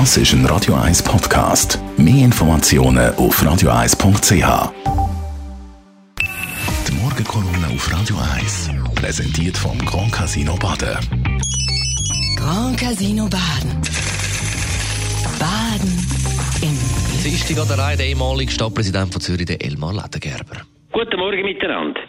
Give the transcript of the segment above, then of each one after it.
Das ist ein Radio 1 Podcast. Mehr Informationen auf radio1.ch. Die Morgenkolumne auf Radio 1 präsentiert vom Grand Casino Baden. Grand Casino Baden. Baden im Es ist die Reihe der ehemalige Stadtpräsident von Zürich, der Elmar Ledergerber. Guten Morgen miteinander.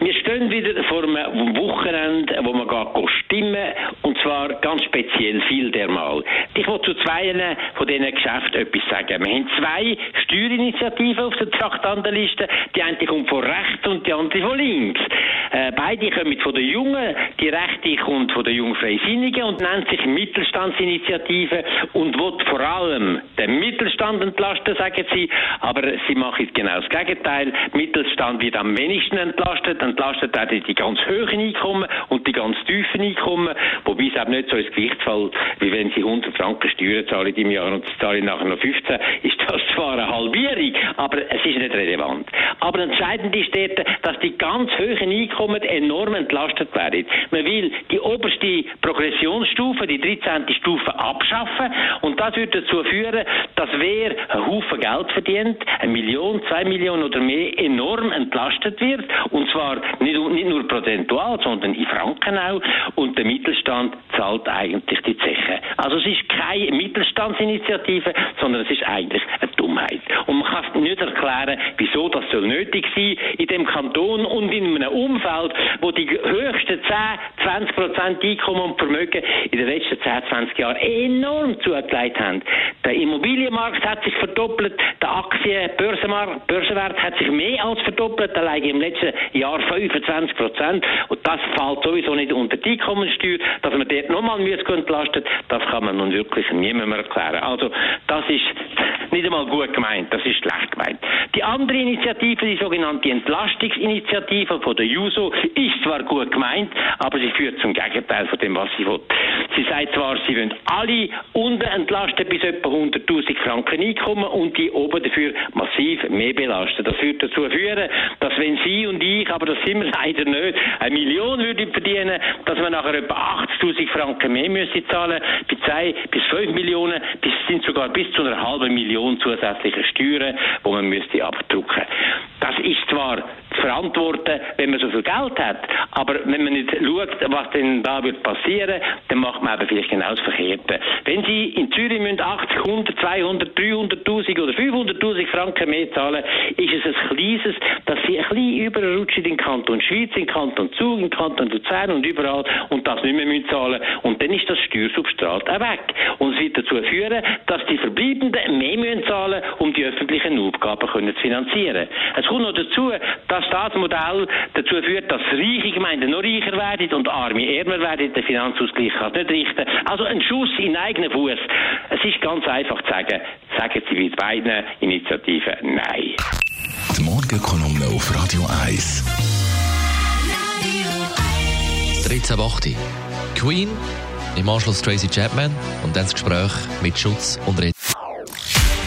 Wir stehen wieder vor einem Wochenende, wo man geht stimmen und zwar ganz speziell viel dermal. Ich will zu zwei von diesen Geschäften etwas sagen. Wir haben zwei Steuerinitiativen auf der Traktandenliste. Die eine kommt von rechts und die andere von links. Äh, beide kommen von der Jungen. Die rechte kommt von der Jungen Freisinnigen und nennt sich Mittelstandsinitiative und will vor allem den Mittelstand entlasten, sagen sie. Aber sie machen genau das Gegenteil. Mittelstand wird am wenigsten entlastet entlastet auch die ganz hohen Einkommen und die ganz tiefen Einkommen, wobei es eben nicht so ins Gewicht fällt, wie wenn sie 100 Franken Steuern zahlen im Jahr und zahlen nachher noch 15, ist das zwar eine Halbierung, aber es ist nicht relevant. Aber entscheidend ist dort, dass die ganz hohen Einkommen enorm entlastet werden. Man will die oberste Progressionsstufe, die 13. Stufe abschaffen und das wird dazu führen, dass wer einen Haufen Geld verdient, eine Million, zwei Millionen oder mehr, enorm entlastet wird und zwar nicht, nicht nur prozentual, sondern in Franken auch. Und der Mittelstand zahlt eigentlich die Zeche. Also es ist keine Mittelstandsinitiative, sondern es ist eigentlich eine Dummheit. Und man kann nicht erklären, wieso das soll nötig sein in dem Kanton und in einem Umfeld, wo die höchsten 10, 20 Prozent Einkommen und Vermögen in den letzten 10, 20 Jahren enorm zugelegt haben. Der Immobilienmarkt hat sich verdoppelt, der Aktien, Börsenmarkt, Börsenwert hat sich mehr als verdoppelt, allein im letzten Jahr 25 Prozent. Und das fällt sowieso nicht unter die Einkommenssteuer, dass man dort nochmal entlastet, das kann man nun wirklich niemandem erklären. Also, das ist nicht einmal gut gemeint, das ist schlecht gemeint. Die andere Initiative, die sogenannte Entlastungsinitiative von der JUSO, ist zwar gut gemeint, aber sie führt zum Gegenteil von dem, was sie will. Sie sagt zwar, sie wollen alle unten entlasten bis etwa 100.000 Franken Einkommen und die oben dafür massiv mehr belasten. Das würde dazu führen, dass wenn Sie und ich, aber das sind wir leider nicht, eine Million würden verdienen, dass wir nachher etwa 80.000 Franken mehr müssen zahlen, bei 2 bis 5 Millionen, bis sind sogar bis zu einer halben Million zusätzliche Steuern, die man müsste abdrucken. Das ist zwar verantworten, wenn man so viel Geld hat, aber wenn man nicht schaut, was denn da wird passieren, dann macht man eben vielleicht genau das Verkehrte. Wenn Sie in Zürich müssen 80, 100, 200, 300.000 oder 500.000 Franken mehr zahlen, ist es ein kleines, dass Sie ein bisschen überrutschen in den Kanton Schweiz, in den Kanton Zug, in den Kanton Luzern und überall und das nicht mehr müssen zahlen und dann ist das Steuersubstrat auch weg. Und es wird dazu führen, dass die Verbleibenden mehr müssen zahlen, um die öffentlichen Aufgaben können zu finanzieren. Es kommt noch dazu, dass das Modell dazu führt, dass reiche Gemeinden noch reicher werden und arme ärmer werden. Der Finanzausgleich kann nicht richten. Also ein Schuss in eigenen Fuß. Es ist ganz einfach zu sagen, sagen Sie mit beiden Initiativen Nein. Die Morgenkolumne auf Radio 1. 13.8. Queen, im Anschluss Tracy Chapman und dann das Gespräch mit Schutz und Rede.